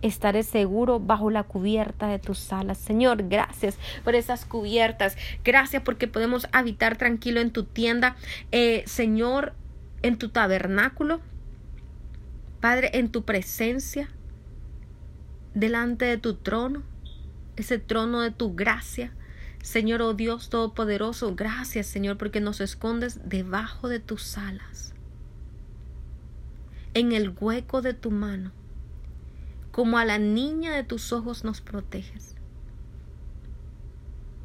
estaré seguro bajo la cubierta de tus alas. Señor, gracias por esas cubiertas. Gracias porque podemos habitar tranquilo en tu tienda. Eh, Señor, en tu tabernáculo. Padre, en tu presencia. Delante de tu trono. Ese trono de tu gracia. Señor, oh Dios Todopoderoso, gracias Señor porque nos escondes debajo de tus alas, en el hueco de tu mano como a la niña de tus ojos nos proteges.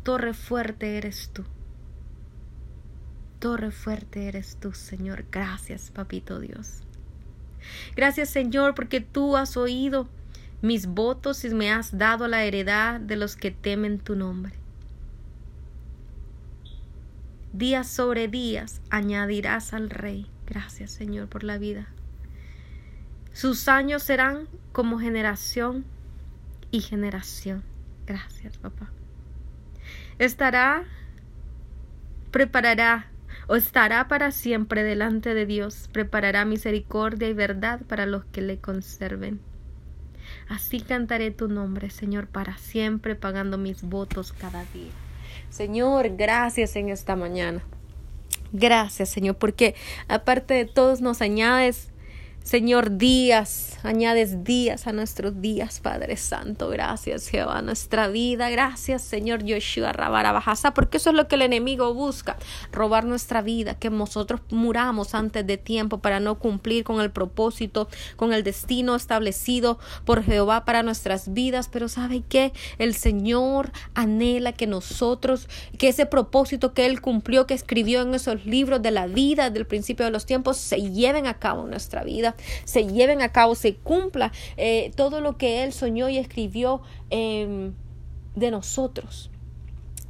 Torre fuerte eres tú. torre fuerte eres tú, Señor. Gracias, Papito Dios. Gracias, Señor, porque tú has oído mis votos y me has dado la heredad de los que temen tu nombre. Días sobre días añadirás al Rey. Gracias, Señor, por la vida. Sus años serán como generación y generación. Gracias, papá. Estará, preparará o estará para siempre delante de Dios, preparará misericordia y verdad para los que le conserven. Así cantaré tu nombre, Señor, para siempre, pagando mis votos cada día. Señor, gracias en esta mañana. Gracias, Señor, porque aparte de todos nos añades Señor, días, añades días a nuestros días, Padre Santo. Gracias, Jehová, nuestra vida. Gracias, Señor Yoshua Rabarabajasa, porque eso es lo que el enemigo busca, robar nuestra vida, que nosotros muramos antes de tiempo para no cumplir con el propósito, con el destino establecido por Jehová para nuestras vidas. Pero ¿sabe qué? El Señor anhela que nosotros, que ese propósito que Él cumplió, que escribió en esos libros de la vida del principio de los tiempos, se lleven a cabo en nuestra vida se lleven a cabo, se cumpla eh, todo lo que Él soñó y escribió em, de nosotros.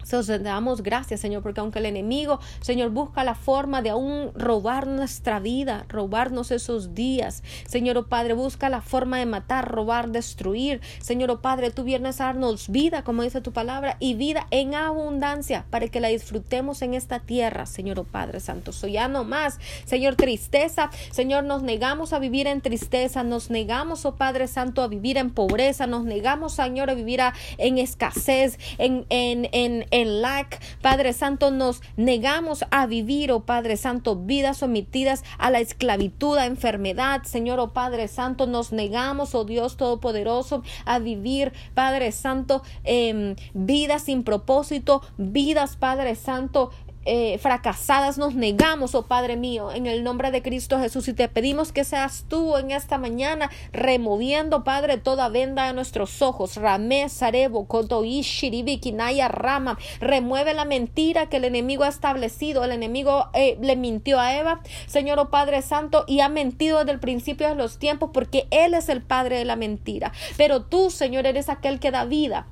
Entonces, damos gracias, Señor, porque aunque el enemigo, Señor, busca la forma de aún robar nuestra vida, robarnos esos días, Señor, oh Padre, busca la forma de matar, robar, destruir. Señor, oh Padre, tú vienes a darnos vida, como dice tu palabra, y vida en abundancia para que la disfrutemos en esta tierra, Señor, oh Padre Santo. Soy ya no más, Señor, tristeza, Señor, nos negamos a vivir en tristeza, nos negamos, oh Padre Santo, a vivir en pobreza, nos negamos, Señor, a vivir en escasez, en, en, en en lack. Padre Santo, nos negamos a vivir, oh Padre Santo, vidas sometidas a la esclavitud, a enfermedad. Señor, oh Padre Santo, nos negamos, oh Dios Todopoderoso, a vivir, Padre Santo, eh, vidas sin propósito, vidas, Padre Santo, eh, fracasadas nos negamos, oh Padre mío, en el nombre de Cristo Jesús. Y te pedimos que seas tú en esta mañana removiendo, Padre, toda venda de nuestros ojos. Ramé, Sarebo, Kinaya, Rama. Remueve la mentira que el enemigo ha establecido. El enemigo eh, le mintió a Eva, Señor, oh Padre Santo, y ha mentido desde el principio de los tiempos porque Él es el Padre de la mentira. Pero tú, Señor, eres aquel que da vida.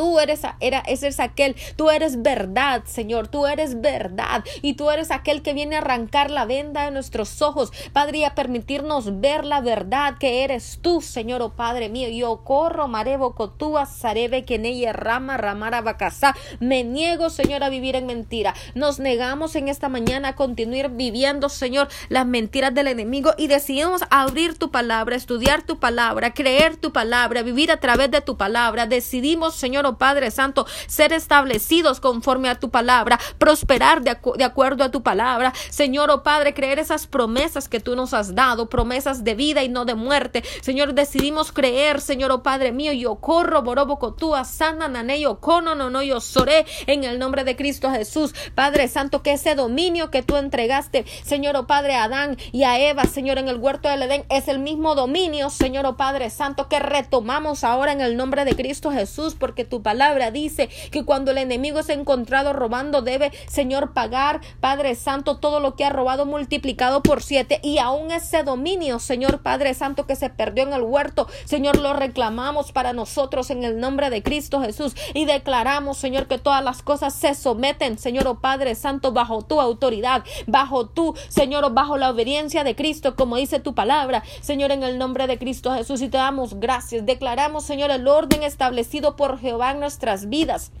Tú eres, era, aquel, tú eres verdad, Señor, tú eres verdad y tú eres aquel que viene a arrancar la venda de nuestros ojos, Padre, y a permitirnos ver la verdad que eres tú, Señor, oh Padre mío. Yo corro, marebo, cotúa, sarebe, ella rama, ramara, bacasá. Me niego, Señor, a vivir en mentira. Nos negamos en esta mañana a continuar viviendo, Señor, las mentiras del enemigo y decidimos abrir tu palabra, estudiar tu palabra, creer tu palabra, vivir a través de tu palabra. Decidimos, Señor, Padre Santo, ser establecidos conforme a tu palabra, prosperar de, acuerdo a tu palabra. Señor, oh Padre, creer esas promesas que tú nos has dado, promesas de vida y no de muerte. Señor, decidimos creer, Señor, oh Padre mío, yo corro, borobo, tú, sana, naneyo, cono, no, no, yo soré en el nombre de Cristo Jesús. Padre Santo, que ese dominio que tú entregaste, Señor, oh Padre, a Adán y a Eva, Señor, en el huerto del Edén, es el mismo dominio, Señor, oh Padre Santo, que retomamos ahora en el nombre de Cristo Jesús, porque tu palabra dice que cuando el enemigo es encontrado robando, debe, Señor, pagar, Padre Santo, todo lo que ha robado multiplicado por siete. Y aún ese dominio, Señor Padre Santo, que se perdió en el huerto, Señor, lo reclamamos para nosotros en el nombre de Cristo Jesús. Y declaramos, Señor, que todas las cosas se someten, Señor, oh Padre Santo, bajo tu autoridad, bajo tu, Señor, bajo la obediencia de Cristo, como dice tu palabra, Señor, en el nombre de Cristo Jesús. Y te damos gracias. Declaramos, Señor, el orden establecido por Jehová en nuestras vidas.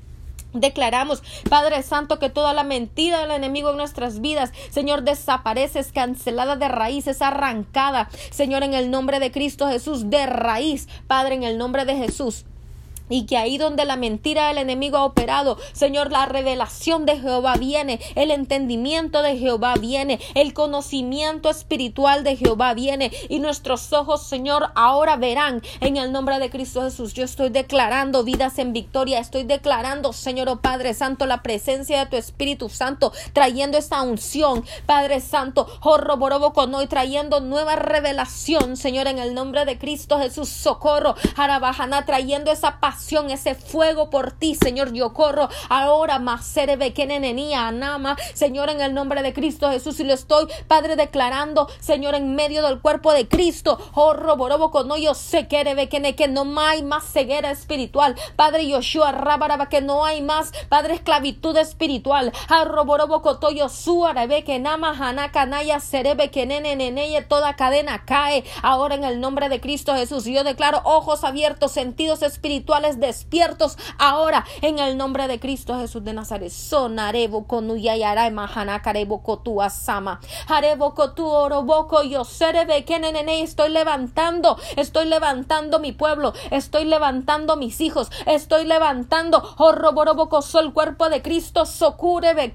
Declaramos, Padre Santo, que toda la mentira del enemigo en nuestras vidas, Señor, desaparece, es cancelada de raíz, es arrancada, Señor, en el nombre de Cristo Jesús, de raíz, Padre, en el nombre de Jesús. Y que ahí donde la mentira del enemigo ha operado, Señor, la revelación de Jehová viene, el entendimiento de Jehová viene, el conocimiento espiritual de Jehová viene. Y nuestros ojos, Señor, ahora verán en el nombre de Cristo Jesús. Yo estoy declarando vidas en victoria. Estoy declarando, Señor, oh Padre Santo, la presencia de tu Espíritu Santo, trayendo esta unción, Padre Santo, jorroborobo con hoy, trayendo nueva revelación, Señor, en el nombre de Cristo Jesús. Socorro, Harabajana, trayendo esa paz ese fuego por ti, Señor. Yo corro ahora más serebe que nenenía anama, Señor, en el nombre de Cristo Jesús. Y lo estoy, Padre, declarando, Señor, en medio del cuerpo de Cristo. Oh, roborobo con no yo sé que no hay más ceguera espiritual. Padre Yoshua, rabaraba que no hay más, Padre, esclavitud espiritual. Arroborobo cotoyo suarebe que nama hanakanaya serebe que nene toda cadena cae ahora en el nombre de Cristo Jesús. Yo declaro ojos abiertos, sentidos espirituales despiertos ahora en el nombre de Cristo Jesús de Nazaret. Sonarebo konuyayara mahanakarebo kotu asama. Harebo kotu oroboko yo serebe que nene estoy levantando, estoy levantando mi pueblo, estoy levantando mis hijos, estoy levantando, roborobocoso, el cuerpo de Cristo,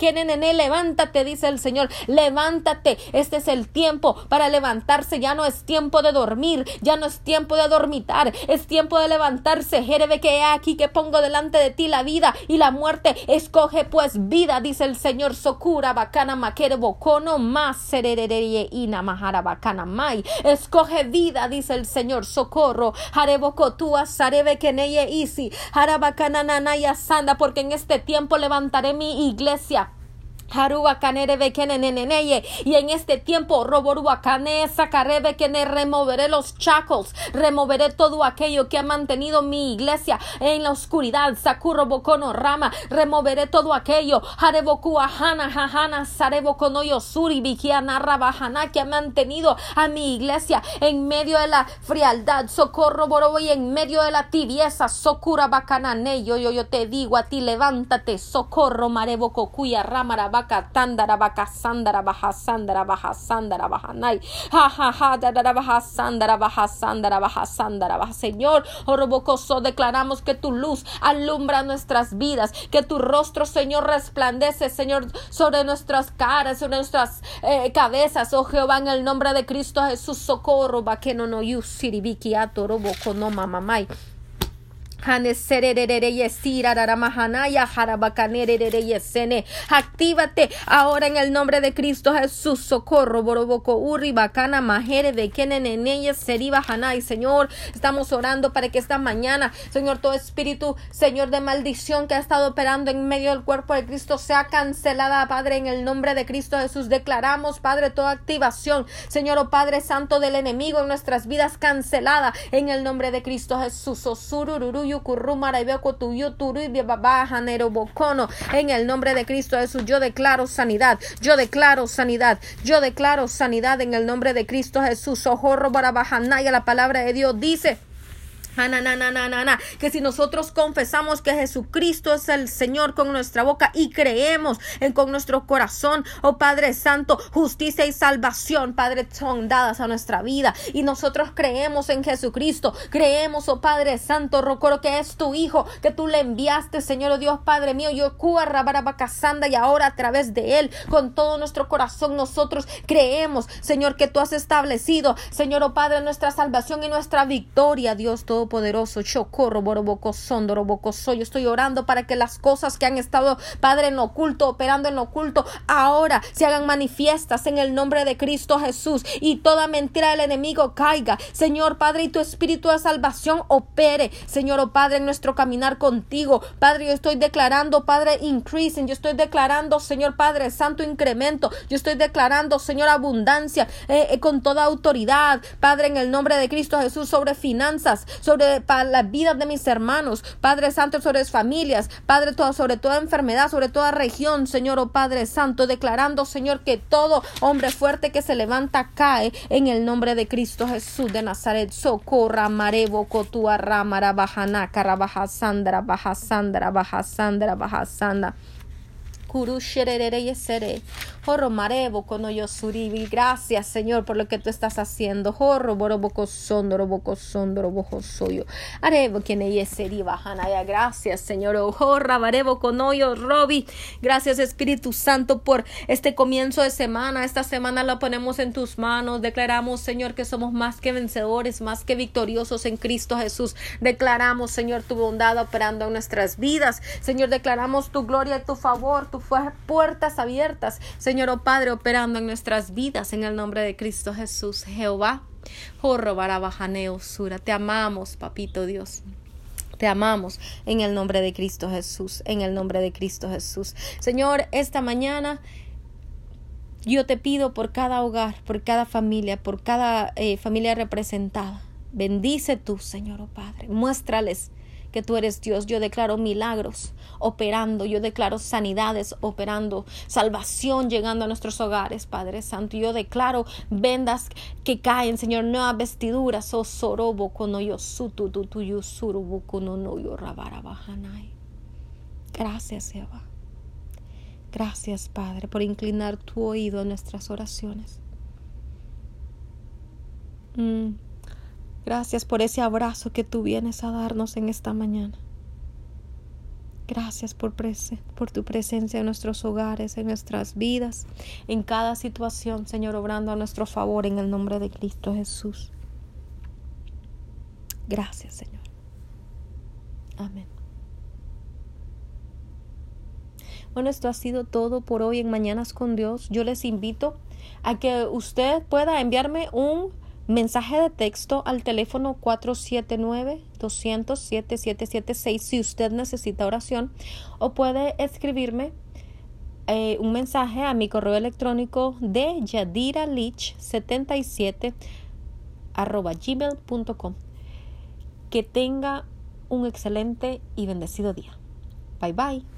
en él, levántate, dice el Señor, levántate, este es el tiempo para levantarse, ya no es tiempo de dormir, ya no es tiempo de dormitar, es tiempo de levantarse, Jerebe que he aquí que pongo delante de ti la vida y la muerte, escoge pues vida, dice el Señor, socura, bacana, maquere, bocono, más, sererere, ina, mahara, bacana, mai, escoge vida, dice el Señor, socorro, Harebocotua, Sarebe Keneye Isi, Harabacananaya Sanda, porque en este tiempo levantaré mi iglesia y en este tiempo, Roboruakane, sacarebe que removeré los chacos, removeré todo aquello que ha mantenido mi iglesia en la oscuridad. Sakuro Bokono Rama, removeré todo aquello. Hareboku Ahana, Hahana, Sarebokono Yosuri, Vigiana Rabahana, que ha mantenido a mi iglesia en medio de la frialdad. Socorro Borobo y en medio de la tibieza. Sokura Bacanane, yo, yo, te digo a ti, levántate. Socorro Mareboko Kuya Ramara baja baja baja nay. Ja ja ja dadara baja baja sandara baja sandara baja Señor orobocoso declaramos que tu luz alumbra nuestras vidas que tu rostro Señor resplandece Señor sobre nuestras caras sobre nuestras eh, cabezas. Oh Jehová en el nombre de Cristo Jesús socorro va que no yusiribiki atorobo no mamamay Actívate ahora en el nombre de Cristo Jesús. Socorro, Boroboco, Urri, Bacana, Majere, Bekeneneneye, Seriba, Hanay. Señor, estamos orando para que esta mañana, Señor, todo espíritu, Señor, de maldición que ha estado operando en medio del cuerpo de Cristo sea cancelada, Padre, en el nombre de Cristo Jesús. Declaramos, Padre, toda activación, Señor, oh Padre Santo del enemigo en nuestras vidas cancelada en el nombre de Cristo Jesús. Osurururuyu en el nombre de Cristo Jesús, yo declaro sanidad, yo declaro sanidad, yo declaro sanidad en el nombre de Cristo Jesús. Ojorro y la palabra de Dios dice que si nosotros confesamos que Jesucristo es el Señor con nuestra boca y creemos en con nuestro corazón, oh Padre Santo, justicia y salvación, Padre, son dadas a nuestra vida. Y nosotros creemos en Jesucristo, creemos, oh Padre Santo, recuerdo que es tu Hijo, que tú le enviaste, Señor oh Dios, Padre mío, yo y ahora a través de Él, con todo nuestro corazón, nosotros creemos, Señor, que tú has establecido, Señor, oh Padre, nuestra salvación y nuestra victoria, Dios todo poderoso Chocorro, Boroboco, Yo estoy orando para que las cosas que han estado, Padre, en oculto, operando en oculto, ahora se hagan manifiestas en el nombre de Cristo Jesús y toda mentira del enemigo caiga. Señor Padre, y tu espíritu de salvación opere, Señor, oh Padre, en nuestro caminar contigo. Padre, yo estoy declarando, Padre, increasing. Yo estoy declarando, Señor Padre, santo incremento. Yo estoy declarando, Señor, abundancia eh, eh, con toda autoridad, Padre, en el nombre de Cristo Jesús, sobre finanzas, sobre para la vida de mis hermanos, Padre Santo, sobre las familias, Padre, sobre toda enfermedad, sobre toda región, Señor, oh Padre Santo, declarando, Señor, que todo hombre fuerte que se levanta cae en el nombre de Cristo Jesús de Nazaret. Socorra, Marebo, Cotua, Ramara, Bajana, Carabaja, Sandra, Baja Sandra, Baja Sandra, Baja Sandra. Jorro marebo con suribi. Gracias, Señor, por lo que tú estás haciendo. Jorro boroboco sondoro boco sondoro bojo soyo. Arebo quien ella seriba hanaya. Gracias, Señor. Jorra barebo con hoyo robi. Gracias, Espíritu Santo, por este comienzo de semana. Esta semana la ponemos en tus manos. Declaramos, Señor, que somos más que vencedores, más que victoriosos en Cristo Jesús. Declaramos, Señor, tu bondad operando en nuestras vidas. Señor, declaramos tu gloria y tu favor, tu puertas abiertas, Señor oh Padre, operando en nuestras vidas en el nombre de Cristo Jesús, Jehová. Sura, te amamos, papito Dios. Te amamos en el nombre de Cristo Jesús, en el nombre de Cristo Jesús. Señor, esta mañana yo te pido por cada hogar, por cada familia, por cada eh, familia representada. Bendice tú, Señor, oh Padre. Muéstrales que tú eres Dios. Yo declaro milagros operando, yo declaro sanidades operando, salvación llegando a nuestros hogares, Padre Santo. Yo declaro vendas que caen, Señor, nuevas vestiduras, oh sorobo kono yo tu no yo. Gracias, Eva. Gracias, Padre, por inclinar tu oído a nuestras oraciones. Mm. Gracias por ese abrazo que tú vienes a darnos en esta mañana. Gracias por, por, tu presencia en nuestros hogares, en nuestras vidas, en cada situación, Señor, obrando a nuestro favor en el nombre de Cristo Jesús. Gracias, Señor. Amén. Bueno, esto ha sido todo por hoy en Mañanas con Dios. Yo les invito a que usted pueda enviarme un mensaje de texto al teléfono 479-200-7776 si usted necesita oración o puede escribirme eh, un mensaje a mi correo electrónico de yadiralich77 arroba gmail.com que tenga un excelente y bendecido día. Bye bye